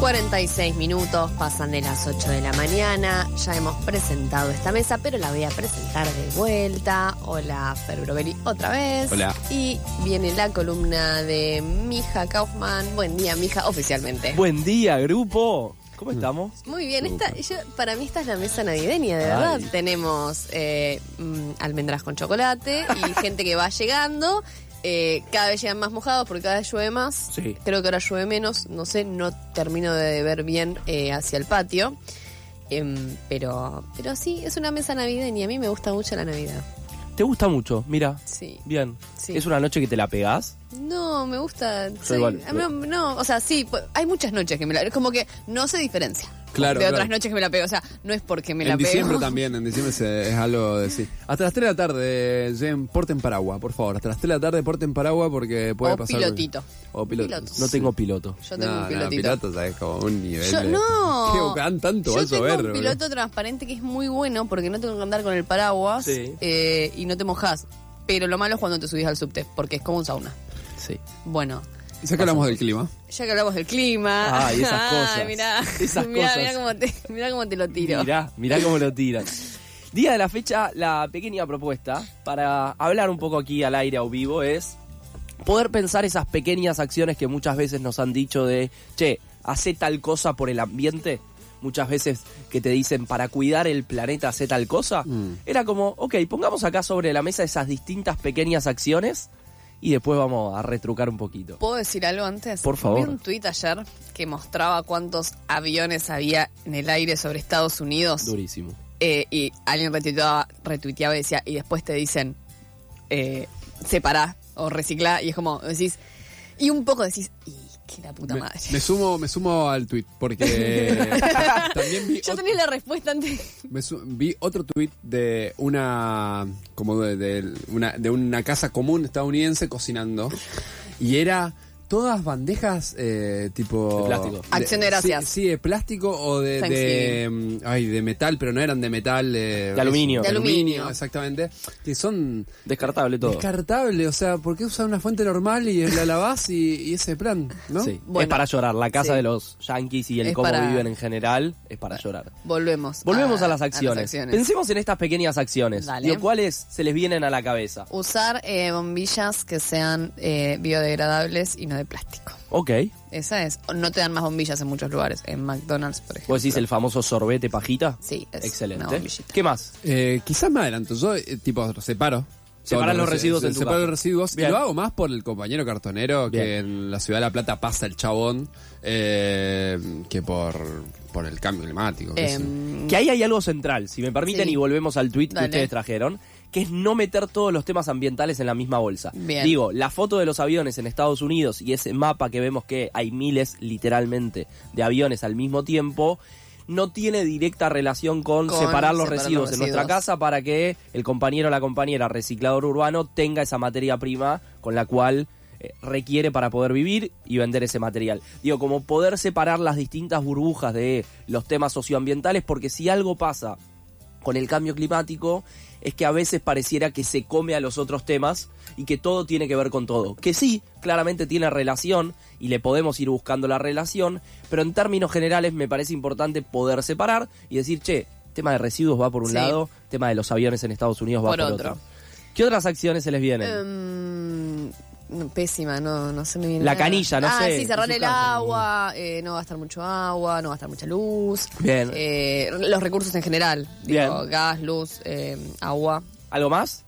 46 minutos pasan de las 8 de la mañana. Ya hemos presentado esta mesa, pero la voy a presentar de vuelta. Hola, Fer Brovelli, otra vez. Hola. Y viene la columna de Mija Kaufman. Buen día, Mija, oficialmente. Buen día, grupo. ¿Cómo estamos? Muy bien, esta, yo- para mí esta es la mesa navideña, de Ay. verdad. Tenemos eh, mm, almendras con chocolate y gente que va llegando. Eh, cada vez llegan más mojados porque cada vez llueve más. Sí. Creo que ahora llueve menos. No sé, no termino de ver bien eh, hacia el patio. Em, pero, pero sí, es una mesa navideña. A mí me gusta mucho la Navidad. ¿Te gusta mucho? Mira. Sí. Bien. Sí. ¿Es una noche que te la pegás? No, me gusta. soy- igual. a mí no, no, o sea, sí, hay muchas noches que me la. Es como que no se diferencia. Claro, De claro. otras noches que me la pego. O sea, no es porque me la en pego. diciembre también, en diciembre se- es algo de sí. Hasta las 3 de la tarde, lleven, porten paraguas, por favor. Hasta las 3 de la tarde porten paraguas porque puede O pasar. pilotito. O piloto. Piloto. No tengo piloto. Yo tengo No, un no, pilotito. piloto, ¿sabes? Como un nivel. Yo, de- no. ¿Qué buscan tanto? Yo tengo llover, un piloto transparente que es muy bueno porque no tengo que andar con el paraguas Sí. eh, y no te mojas. Pero lo malo es cuando te subís al subte porque es como un sauna. Sí. Bueno, Ya que hablamos del clima. ya que hablamos del clima. Ah, y esas cosas. Mirá, Esas mirá, cosas. mirá cómo te, mirá cómo te lo tiro. Mirá, mirá cómo lo tiran. Día de la fecha, la pequeña propuesta para hablar un poco aquí al aire o vivo es poder pensar esas pequeñas acciones que muchas veces nos han dicho de, che, hace tal cosa por el ambiente. Muchas veces que te dicen para cuidar el planeta hace tal cosa. Mm. Era como, ok, pongamos acá sobre la mesa esas distintas pequeñas acciones y después vamos a retrucar un poquito. ¿Puedo decir algo antes? Por favor. Vi un tuit ayer que mostraba cuántos aviones había en el aire sobre Estados Unidos. Durísimo. Eh, y alguien retuiteaba, retuiteaba y decía, y después te dicen, eh, separá o reciclá, y es como, decís, y un poco decís, y qué la puta Me, madre. me sumo, me sumo al tweet porque también vi, Yo tenía la respuesta antes. me su- vi otro tweet de una como de, de una de una casa común estadounidense cocinando y era todas bandejas eh, tipo De plástico. Acción de gracias. Sí, sí, de plástico o de, de mm, ay de metal, pero no eran de metal eh, De aluminio. De aluminio. exactamente, que son Descartable todo. descartables, o sea, ¿por qué usar una fuente normal y la lavás y, y ese plan, no? Sí, Bueno, es para llorar. La casa sí. de los yankees y el Es cómo para- viven en general es para llorar. Volvemos. Volvemos a, las acciones. Pensemos en estas pequeñas acciones. Dale. Digo, ¿Cuáles se les vienen a la cabeza? Usar eh, bombillas que sean eh, biodegradables y no de plástico. Ok. Esa es. No te dan más bombillas en muchos lugares. En McDonald's, por ejemplo. ¿Vos decís el famoso sorbete pajita? Sí, es una Excelente. bombillita. ¿Qué más? Eh, quizás me adelanto. Yo, eh, tipo, separo. Todos los residuos en tu Separo casa. los residuos. Bien. Y lo hago más por el compañero cartonero Bien. que en la ciudad de La Plata pasa el chabón eh, que por, por el cambio climático. qué sé yo. Em, Que ahí hay algo central, si me permiten, Sí. y volvemos al tweet que Dale. ustedes trajeron, que es no meter todos los temas ambientales en la misma bolsa. Bien. Digo, la foto de los aviones en Estados Unidos y ese mapa que vemos que hay miles, literalmente, de aviones al mismo tiempo, no tiene directa relación con, Con separar los separar residuos los en nuestra casa para que el compañero o la compañera reciclador urbano tenga esa materia prima con la cual eh, requiere para poder vivir y vender ese material. Digo, como poder separar las distintas burbujas de los temas socioambientales, porque si algo pasa con el cambio climático es que a veces pareciera que se come a los otros temas y que todo tiene que ver con todo. Que sí, claramente tiene relación y le podemos ir buscando la relación, pero en términos generales me parece importante poder separar y decir, che, tema de residuos va por un Sí. lado, tema de los aviones en Estados Unidos va Por por, otro. otro. ¿Qué otras acciones se les vienen? Em, pésima, no, no se me viene La nada. canilla, no ah, sé, sí, en cerrar el casa. agua, eh, no gastar mucho agua, no gastar mucha luz. Bien. Eh, los recursos en general. Digo, Bien. gas, luz, eh, agua. ¿Algo más?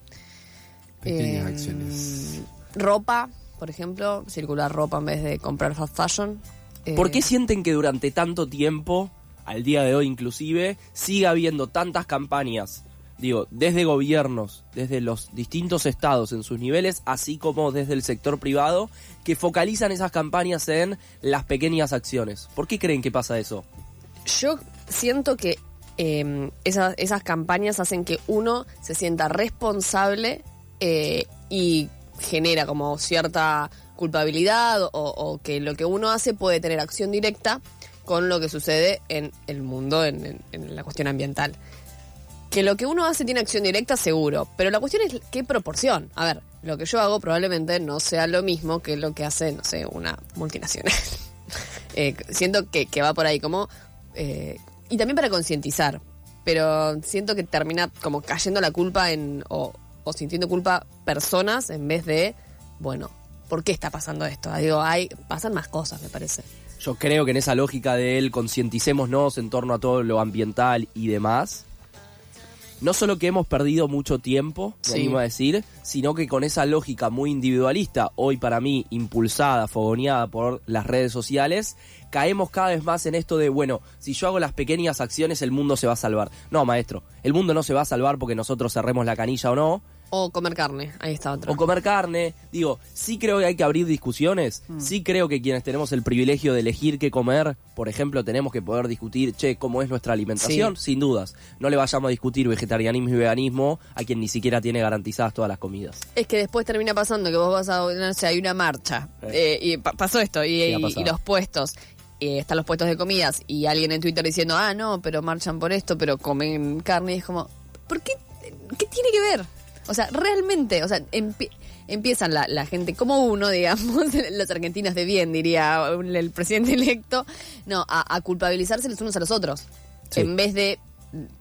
Pequeñas Em, acciones. Ropa, por ejemplo, circular ropa en vez de comprar fast fashion. Eh, ¿Por qué sienten que durante tanto tiempo, al día de hoy inclusive, sigue habiendo tantas campañas, digo, desde gobiernos, desde los distintos estados en sus niveles, así como desde el sector privado, que focalizan esas campañas en las pequeñas acciones? ¿Por qué creen que pasa eso? Yo siento que eh, esas, campañas hacen que uno se sienta responsable eh, y genera como cierta culpabilidad o, que lo que uno hace puede tener acción directa con lo que sucede en el mundo, en la cuestión ambiental. Que lo que uno hace tiene acción directa, seguro. Pero la cuestión es qué proporción. A ver, lo que yo hago probablemente no sea lo mismo que lo que hace, no sé, una multinacional. Eh, siento que, que va por ahí como... eh, y también para concientizar. Pero siento que termina como cayendo la culpa en... O, o sintiendo culpa personas en vez de... Bueno, ¿por qué está pasando esto? Digo, hay, pasan más cosas, me parece. Yo creo que en esa lógica de él, concienticémonos en torno a todo lo ambiental y demás, no solo que hemos perdido mucho tiempo, me Sí. a decir, sino que con esa lógica muy individualista, hoy para mí impulsada, fogoneada por las redes sociales, caemos cada vez más en esto de, bueno, si yo hago las pequeñas acciones, el mundo se va a salvar. No, maestro, el mundo no se va a salvar porque nosotros cerremos la canilla o no, O comer carne, ahí está otro. o comer carne. Digo, sí creo que hay que abrir discusiones. Sí creo que quienes tenemos el privilegio de elegir qué comer, por ejemplo, tenemos que poder discutir, che, cómo es nuestra alimentación, sin dudas. No le vayamos a discutir vegetarianismo y veganismo a quien ni siquiera tiene garantizadas todas las comidas. Es que después termina pasando que vos vas a, no sé, hay una marcha eh, y pa- pasó esto y, Sí, ha y- pasado. y los puestos, eh, están los puestos de comidas y alguien en Twitter diciendo, ah, no, pero marchan por esto, pero comen carne y es como, ¿por qué? ¿Qué tiene que ver? O sea, realmente, o sea, empie- empiezan la, la gente como uno, digamos, los argentinos de bien, diría el presidente electo, no, a, a culpabilizarse los unos a los otros, Sí. en vez de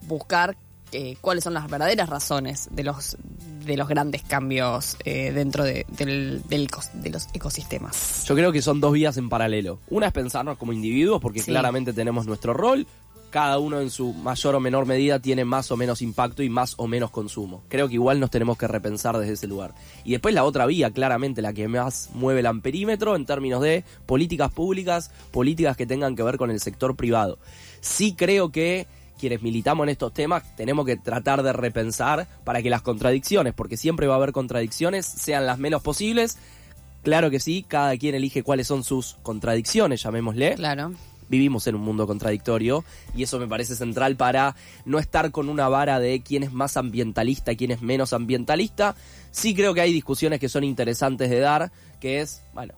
buscar eh, cuáles son las verdaderas razones de los de los grandes cambios eh, dentro de, del- de los ecosistemas. Yo creo que son dos vías en paralelo. Una es pensarnos como individuos, porque Sí. claramente tenemos nuestro rol. Cada uno en su mayor o menor medida tiene más o menos impacto y más o menos consumo. Creo que igual nos tenemos que repensar desde ese lugar. Y después la otra vía, claramente la que más mueve el amperímetro en términos de políticas públicas, políticas que tengan que ver con el sector privado. Sí creo que quienes militamos en estos temas tenemos que tratar de repensar para que las contradicciones, porque siempre va a haber contradicciones, sean las menos posibles. Claro que sí, cada quien elige cuáles son sus contradicciones, llamémosle. Claro. Vivimos en un mundo contradictorio y eso me parece central para no estar con una vara de quién es más ambientalista, quién es menos ambientalista. Sí creo que hay discusiones que son interesantes de dar, que es, bueno,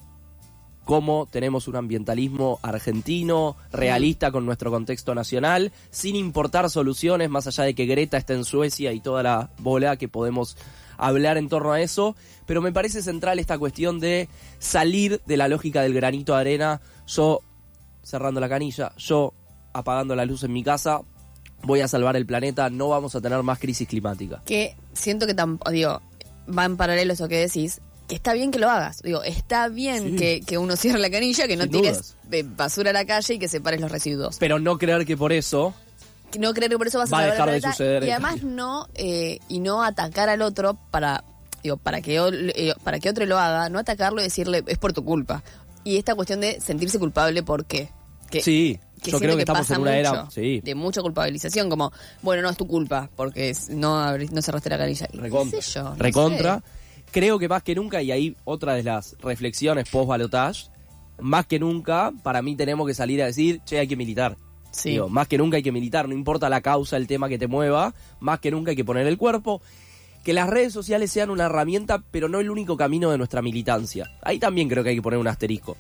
cómo tenemos un ambientalismo argentino, realista con nuestro contexto nacional, sin importar soluciones, más allá de que Greta esté en Suecia y toda la bola que podemos hablar en torno a eso, pero me parece central esta cuestión de salir de la lógica del granito de arena, yo cerrando la canilla, yo apagando la luz en mi casa, voy a salvar el planeta, no vamos a tener más crisis climática. Que siento que tampoco, digo, va en paralelo eso que decís, que está bien que lo hagas. Digo, está bien Sí. que, que uno cierre la canilla, que no Sin tires dudas. basura a la calle y que separes los residuos. Pero no creer que por eso no creer que por eso vas Va a dejar de suceder y además no eh, y no atacar al otro para digo para que eh, para que otro lo haga no atacarlo y decirle es por tu culpa y esta cuestión de sentirse culpable por qué que, Sí, que yo creo que estamos pasa en una era- mucho, sí. de mucha culpabilización como bueno no es tu culpa porque no no cerraste la canilla Y qué Recontra. sé yo, no Recontra. sé. Creo que más que nunca, y ahí otra de las reflexiones post balotage, más que nunca, para mí tenemos que salir a decir, che, hay que militar. Sí. Digo, más que nunca hay que militar, no importa la causa, el tema que te mueva, más que nunca hay que poner el cuerpo. Que las redes sociales sean una herramienta, pero no el único camino de nuestra militancia. Ahí también creo que hay que poner un asterisco.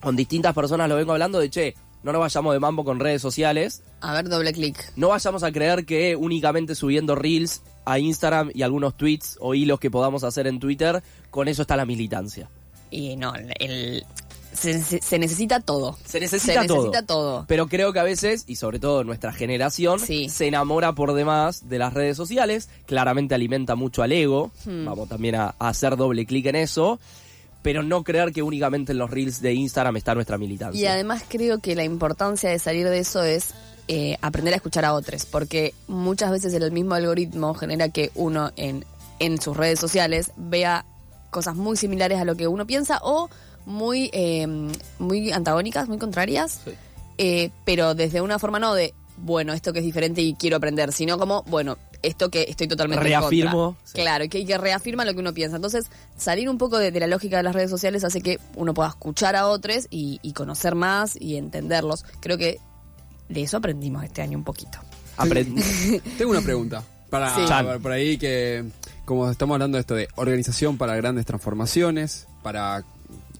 Con distintas personas lo vengo hablando de, che, no nos vayamos de mambo con redes sociales, a ver doble clic no vayamos a creer que únicamente subiendo reels a Instagram y algunos tweets o hilos que podamos hacer en Twitter, con eso está la militancia. y no el, se, se- se necesita todo Se necesita se todo. necesita todo Pero creo que a veces, y sobre todo nuestra generación, Sí. se enamora por demás de las redes sociales. Claramente alimenta mucho al ego. Hmm. Vamos también a, a hacer doble clic en eso. Pero no creer que únicamente en los reels de Instagram está nuestra militancia. Y además creo que la importancia de salir de eso es eh, aprender a escuchar a otros, porque muchas veces el mismo algoritmo genera que uno en, en sus redes sociales vea cosas muy similares a lo que uno piensa o muy, eh, muy antagónicas, muy contrarias, Sí. eh, pero desde una forma no de, bueno, esto que es diferente y quiero aprender, sino como, bueno, esto que estoy totalmente en Reafirmo, contra. sí. Claro, que, que reafirma lo que uno piensa. Entonces, salir un poco de, de la lógica de las redes sociales hace que uno pueda escuchar a otros y, y conocer más y entenderlos. Creo que de eso aprendimos este año un poquito. Aprend- Tengo una pregunta. Para, Sí. para- por ahí que, como estamos hablando de esto de organización para grandes transformaciones, para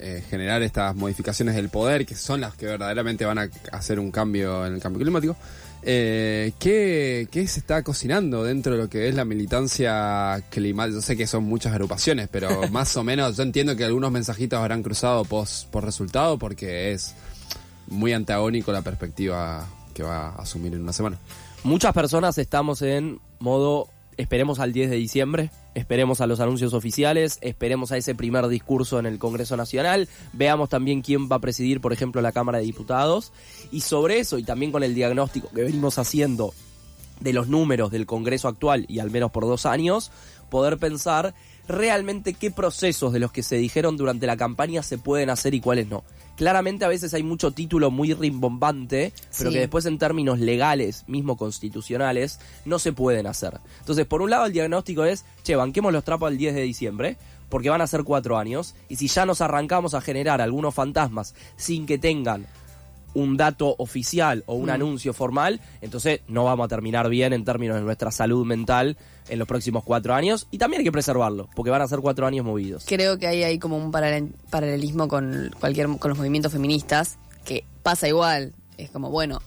eh, generar estas modificaciones del poder, que son las que verdaderamente van a hacer un cambio en el cambio climático, eh, ¿qué, qué se está cocinando dentro de lo que es la militancia climática? Yo sé que son muchas agrupaciones, pero más o menos yo entiendo que algunos mensajitos habrán cruzado por resultado porque es muy antagónico la perspectiva que va a asumir en una semana. Muchas personas estamos en modo esperemos al 10 de diciembre, esperemos a los anuncios oficiales, esperemos a ese primer discurso en el Congreso Nacional, veamos también quién va a presidir, por ejemplo, la Cámara de Diputados. Y sobre eso, y también con el diagnóstico que venimos haciendo de los números del Congreso actual, y al menos por dos años, poder pensar realmente qué procesos de los que se dijeron durante la campaña se pueden hacer y cuáles no. Claramente a veces hay mucho título muy rimbombante, pero Sí. que después en términos legales, mismo constitucionales, no se pueden hacer. Entonces, por un lado el diagnóstico es, che, banquemos los trapos al 10 de diciembre, porque van a ser cuatro años, y si ya nos arrancamos a generar algunos fantasmas sin que tengan un dato oficial o un Mm. anuncio formal, entonces no vamos a terminar bien en términos de nuestra salud mental en los próximos cuatro años y también hay que preservarlo, porque van a ser cuatro años movidos. Creo que ahí hay como un paralel- paralelismo con cualquier con los movimientos feministas, que pasa igual. Es como, bueno,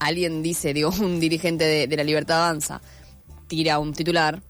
alguien dice, digo, un dirigente de, de la Libertad Avanza, tira un titular,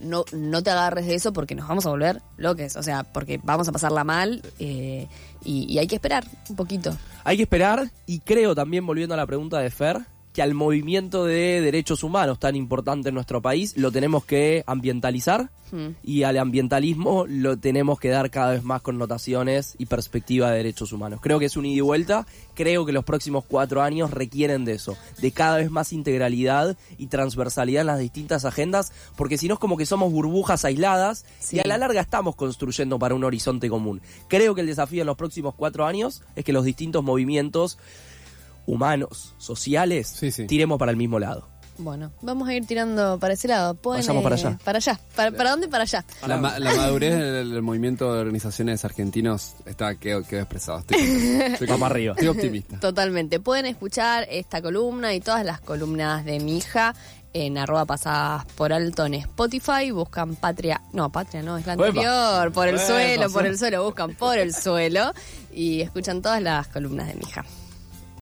no, no te agarres de eso porque nos vamos a volver loques. O sea, porque vamos a pasarla mal eh, y, y hay que esperar un poquito. Hay que esperar y creo también, volviendo a la pregunta de Fer, que al movimiento de derechos humanos tan importante en nuestro país lo tenemos que ambientalizar Hmm. y al ambientalismo lo tenemos que dar cada vez más connotaciones y perspectiva de derechos humanos. Creo que es un ida y vuelta, creo que los próximos cuatro años requieren de eso, de cada vez más integralidad y transversalidad en las distintas agendas, porque si no es como que somos burbujas aisladas Sí. y a la larga estamos construyendo para un horizonte común. Creo que el desafío en los próximos cuatro años es que los distintos movimientos humanos, sociales, Sí, sí. tiremos para el mismo lado. Bueno, vamos a ir tirando para ese lado. Pueden, Vayamos para allá. Para allá. ¿Para, para dónde? Para allá. La, ma- la madurez del, del movimiento de organizaciones argentinos está quedó, quedó expresado. Estoy. Estoy contento. arriba. Estoy optimista. Totalmente. Pueden escuchar esta columna y todas las columnas de mi hija en arroba pasadas por alto en Spotify. Buscan Patria. No, Patria no, es la anterior. Por el Uepa, suelo, por el suelo. Buscan por el suelo y escuchan todas las columnas de mi hija.